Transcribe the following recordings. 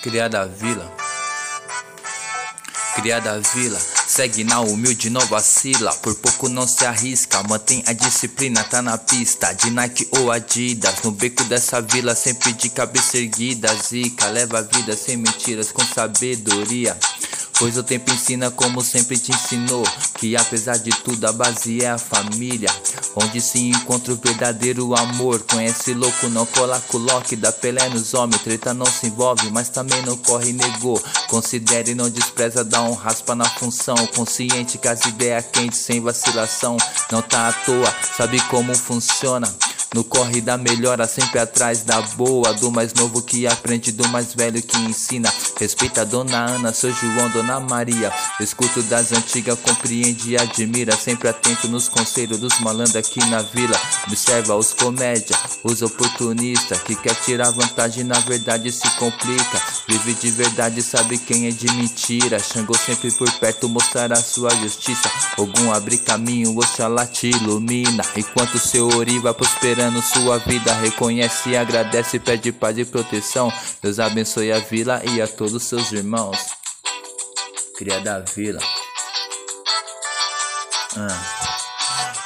Criada vila, criada vila, segue na humilde, não vacila. Por pouco não se arrisca, mantém a disciplina, tá na pista. De Nike ou Adidas, no beco dessa vila, sempre de cabeça erguida. Zica, leva a vida sem mentiras, com sabedoria. Pois o tempo ensina como sempre te ensinou Que apesar de tudo a base é a família. Onde se encontra o verdadeiro amor Conhece louco, não cola coloque Dá Pelé nos homens, treta não se envolve Mas também não corre negou. Considere e não despreza, dá um raspa na função. Consciente que as ideias quentes sem vacilação Não tá à toa, sabe como funciona no corre da melhora, sempre atrás da boa. Do mais novo que aprende, do mais velho que ensina. Respeita a dona Ana, seu João, dona Maria. Escuto das antigas, compreende e admira. Sempre atento nos conselhos dos malandros aqui na vila. Observa os comédia, os oportunistas. Que quer tirar vantagem, na verdade se complica. Vive de verdade, sabe quem é de mentira. Xangô sempre por perto, mostrar a sua justiça. Algum abre caminho, Oxalá te ilumina. Enquanto seu ori vai prosperando sua vida, reconhece agradece, pede paz e proteção. Deus abençoe a vila e a todos seus irmãos. Cria da vila. Ah.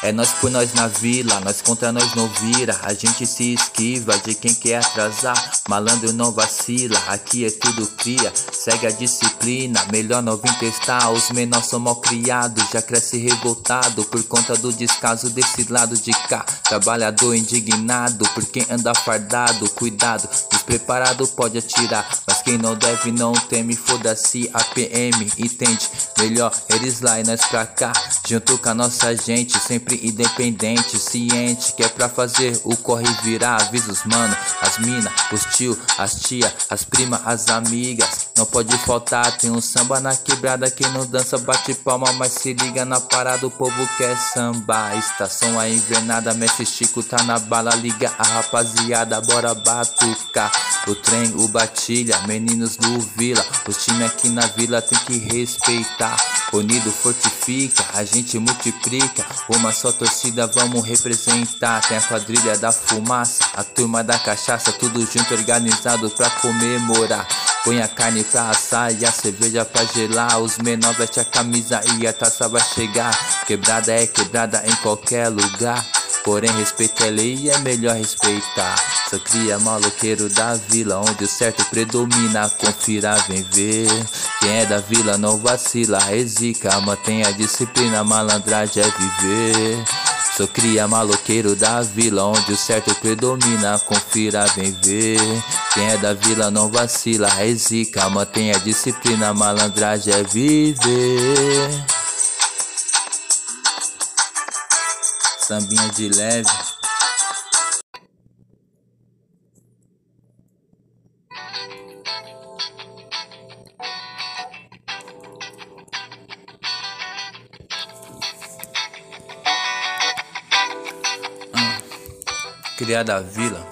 É nós por nós na vila, nós contra nós não vira. A gente se esquiva de quem quer atrasar. Malandro não vacila, aqui é tudo cria. Segue a disciplina, melhor não vir testar. Os menores são mal criados, já cresce revoltado por conta do descaso desse lado de cá. Trabalhador indignado por quem anda fardado. Cuidado, despreparado pode atirar. Quem não deve não teme, foda-se a PM, entende? Melhor eles lá e nós pra cá. Junto com a nossa gente, sempre independente, ciente que é pra fazer o corre virar. Avisa os mano, as mina, os tio, as tia, as prima, as amigas. Não pode faltar, tem um samba na quebrada. Quem não dança bate palma, mas se liga na parada. O povo quer samba. Estação a invernada, Mestre Chico tá na bala. Liga a rapaziada, bora batucar. O trem, o batilha, meninos do vila. Os time aqui na vila tem que respeitar. Unido fortifica, a gente multiplica. Uma só torcida vamos representar. Tem a quadrilha da fumaça, a turma da cachaça, tudo junto organizado pra comemorar. Põe a carne pra assar e a cerveja pra gelar. Os menores veste a camisa e a taça vai chegar. Quebrada é quebrada em qualquer lugar. Porém, respeito é lei e é melhor respeitar. Só cria maloqueiro da vila, onde o certo predomina. Confira, vem ver. Quem é da vila não vacila, resica. Mantém a disciplina, malandragem é viver. Sou cria maloqueiro da vila, onde o certo predomina. Confira, vem ver. Quem é da vila não vacila, resica. Mantém a disciplina, malandragem é viver. sambinha de leve. Criada vila,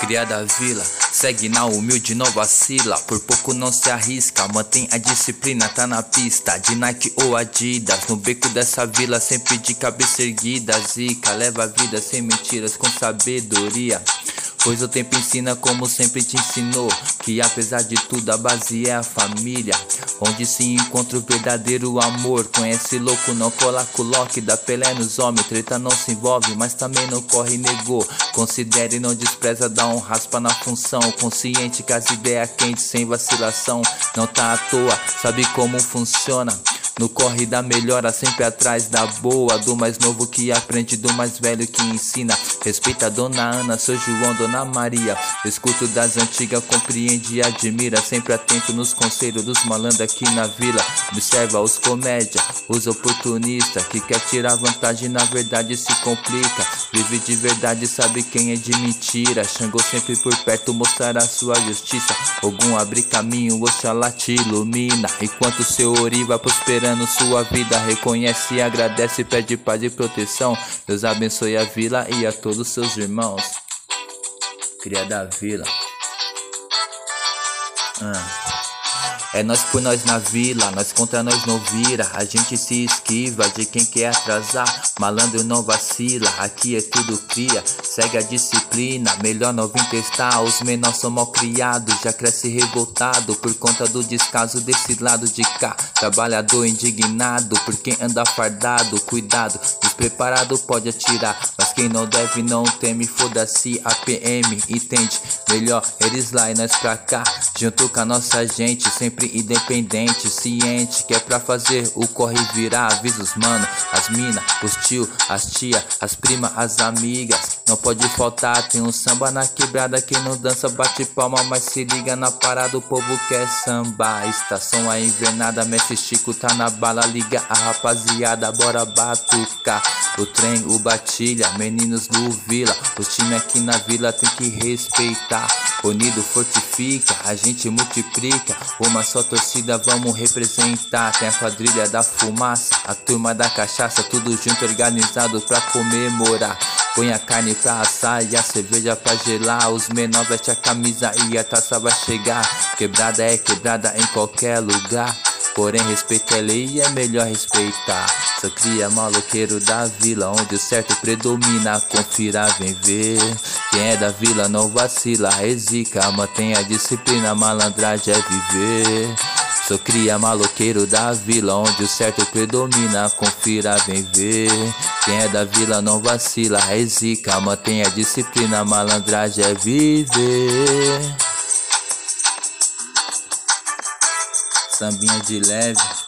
criada vila Segue na humilde, não vacila. Por pouco não se arrisca. Mantém a disciplina, tá na pista. De Nike ou Adidas. No beco dessa vila, sempre de cabeça erguida. Zica, leva a vida sem mentiras, com sabedoria. Pois o tempo ensina como sempre te ensinou Que apesar de tudo a base é a família. Onde se encontra o verdadeiro amor Conhece louco, não cola coloque Dá Pelé nos homens, treta não se envolve Mas também não corre negou. Considere e não despreza, dá um raspa na função. Consciente que as ideias quentes sem vacilação Não tá à toa, sabe como funciona no corre da melhora, sempre atrás da boa. Do mais novo que aprende, do mais velho que ensina. Respeita a dona Ana, seu João, dona Maria. Escuto das antigas, compreende e admira. Sempre atento nos conselhos dos malandros aqui na vila. Observa os comédia, os oportunistas. Que quer tirar vantagem, na verdade se complica. Vive de verdade, sabe quem é de mentira. Xangô sempre por perto, mostrar a sua justiça. Algum abre caminho, Oxalá te ilumina. Enquanto seu ori vai prosperar prosperando sua vida. Reconhece agradece, pede paz e proteção. Deus abençoe a vila e a todos seus irmãos. Cria da vila. Ah. É nós por nós na vila, nós contra nós não vira. A gente se esquiva de quem quer atrasar. Malandro não vacila, aqui é tudo cria. Segue a disciplina, melhor não vir testar. Os menores são mal criados, já cresce revoltado por conta do descaso desse lado de cá. Trabalhador indignado por quem anda fardado. Cuidado, despreparado pode atirar. Quem não deve não teme, foda-se a PM, entende? Melhor eles lá e nós pra cá. Junto com a nossa gente, sempre independente, ciente. Que é pra fazer o corre virar. Avisa os mano, as mina, os tio, as tia, as prima, as amigas. Não pode faltar, tem um samba na quebrada. Quem não dança bate palma, mas se liga na parada. O povo quer samba. Estação a invernada, Mestre Chico tá na bala. Liga a rapaziada, bora batucar. O trem, o batilha, meninos do Vila. Os time aqui na vila tem que respeitar. Unido fortifica, a gente multiplica. Uma só torcida vamos representar. Tem a quadrilha da fumaça, a turma da cachaça, tudo junto organizado pra comemorar. Põe a carne pra assar e a cerveja pra gelar. Os menores veste a camisa e a taça vai chegar. Quebrada é quebrada em qualquer lugar. Porém, respeito é lei e é melhor respeitar. Sou cria maloqueiro da vila, onde o certo predomina. Confira, vem ver. Quem é da vila não vacila, resica. Mantém a disciplina, malandragem é viver. Sou cria maloqueiro da vila, onde o certo predomina. Confira, vem ver. Quem é da vila não vacila, resica. Mantém a disciplina, malandragem é viver. Sambinha de leve.